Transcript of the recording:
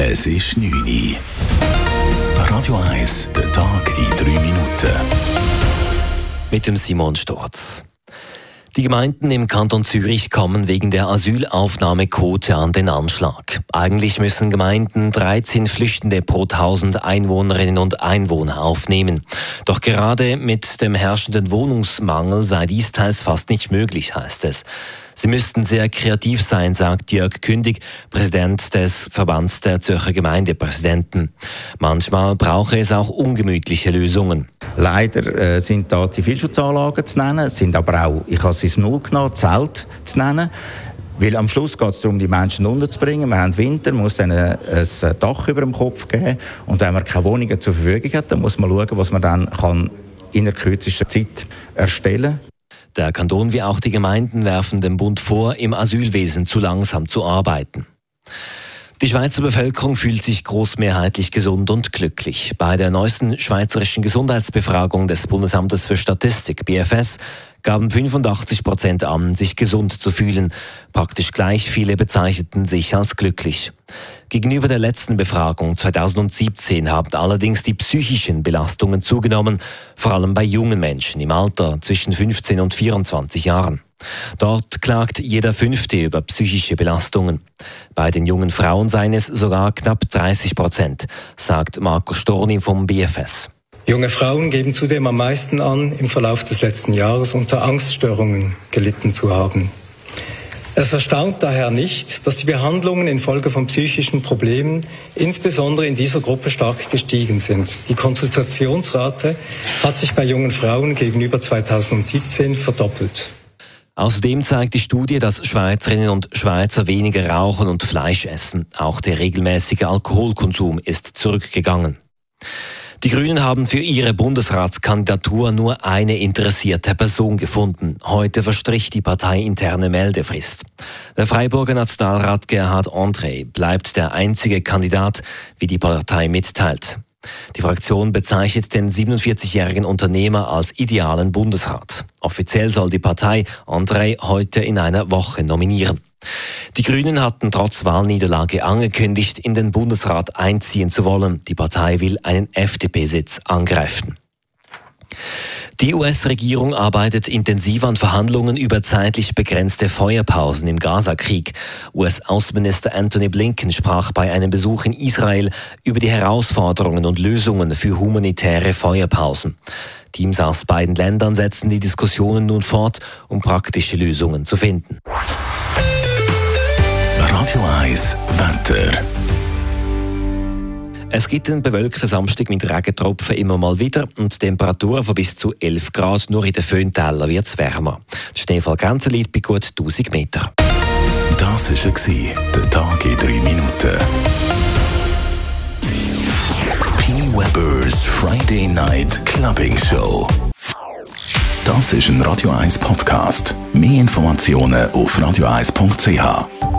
Es ist 9 Uhr. Radio 1, der Tag in 3 Minuten. Mit dem Simon Storz. Die Gemeinden im Kanton Zürich kommen wegen der Asylaufnahmequote an den Anschlag. Eigentlich müssen Gemeinden 13 Flüchtende pro 1000 Einwohnerinnen und Einwohner aufnehmen. Doch gerade mit dem herrschenden Wohnungsmangel sei dies teils fast nicht möglich, heißt es. Sie müssten sehr kreativ sein, sagt Jörg Kündig, Präsident des Verbands der Zürcher Gemeindepräsidenten. Manchmal brauche es auch ungemütliche Lösungen. Leider äh, sind da Zivilschutzanlagen zu nennen, sind aber auch, ich habe es Null genommen, Zelt zu nennen. Weil am Schluss geht es darum, die Menschen unterzubringen. Wir haben Winter, muss ihnen ein Dach über dem Kopf geben. Und wenn man keine Wohnungen zur Verfügung hat, dann muss man schauen, was man dann kann in der kürzesten Zeit erstellen kann. Der Kanton wie auch die Gemeinden werfen dem Bund vor, im Asylwesen zu langsam zu arbeiten. Die Schweizer Bevölkerung fühlt sich großmehrheitlich gesund und glücklich. Bei der neuesten schweizerischen Gesundheitsbefragung des Bundesamtes für Statistik BFS gaben 85 Prozent an, sich gesund zu fühlen. Praktisch gleich viele bezeichneten sich als glücklich. Gegenüber der letzten Befragung 2017 haben allerdings die psychischen Belastungen zugenommen, vor allem bei jungen Menschen im Alter zwischen 15 und 24 Jahren. Dort klagt jeder Fünfte über psychische Belastungen. Bei den jungen Frauen seien es sogar knapp 30 Prozent, sagt Marco Storni vom BFS. Junge Frauen geben zudem am meisten an, im Verlauf des letzten Jahres unter Angststörungen gelitten zu haben. Es erstaunt daher nicht, dass die Behandlungen infolge von psychischen Problemen insbesondere in dieser Gruppe stark gestiegen sind. Die Konsultationsrate hat sich bei jungen Frauen gegenüber 2017 verdoppelt. Außerdem zeigt die Studie, dass Schweizerinnen und Schweizer weniger rauchen und Fleisch essen. Auch der regelmäßige Alkoholkonsum ist zurückgegangen. Die Grünen haben für ihre Bundesratskandidatur nur eine interessierte Person gefunden. Heute verstrich die parteiinterne Meldefrist. Der Freiburger Nationalrat Gerhard André bleibt der einzige Kandidat, wie die Partei mitteilt. Die Fraktion bezeichnet den 47-jährigen Unternehmer als idealen Bundesrat. Offiziell soll die Partei André heute in einer Woche nominieren. Die Grünen hatten trotz Wahlniederlage angekündigt, in den Bundesrat einziehen zu wollen. Die Partei will einen FDP-Sitz angreifen. Die US-Regierung arbeitet intensiv an Verhandlungen über zeitlich begrenzte Feuerpausen im Gazakrieg. US-Außenminister Anthony Blinken sprach bei einem Besuch in Israel über die Herausforderungen und Lösungen für humanitäre Feuerpausen. Teams aus beiden Ländern setzen die Diskussionen nun fort, um praktische Lösungen zu finden. Radio 1 Wetter. Es gibt einen bewölkten Samstag mit Regentropfen immer mal wieder und Temperaturen von bis zu 11 Grad. Nur in den Föhntälern wird es wärmer. Die Schneefallgrenze liegt bei gut 1000 Meter. Das war der Tag in 3 Minuten. P. Weber's Friday Night Clubbing Show. Das ist ein Radio 1 Podcast. Mehr Informationen auf radio1.ch.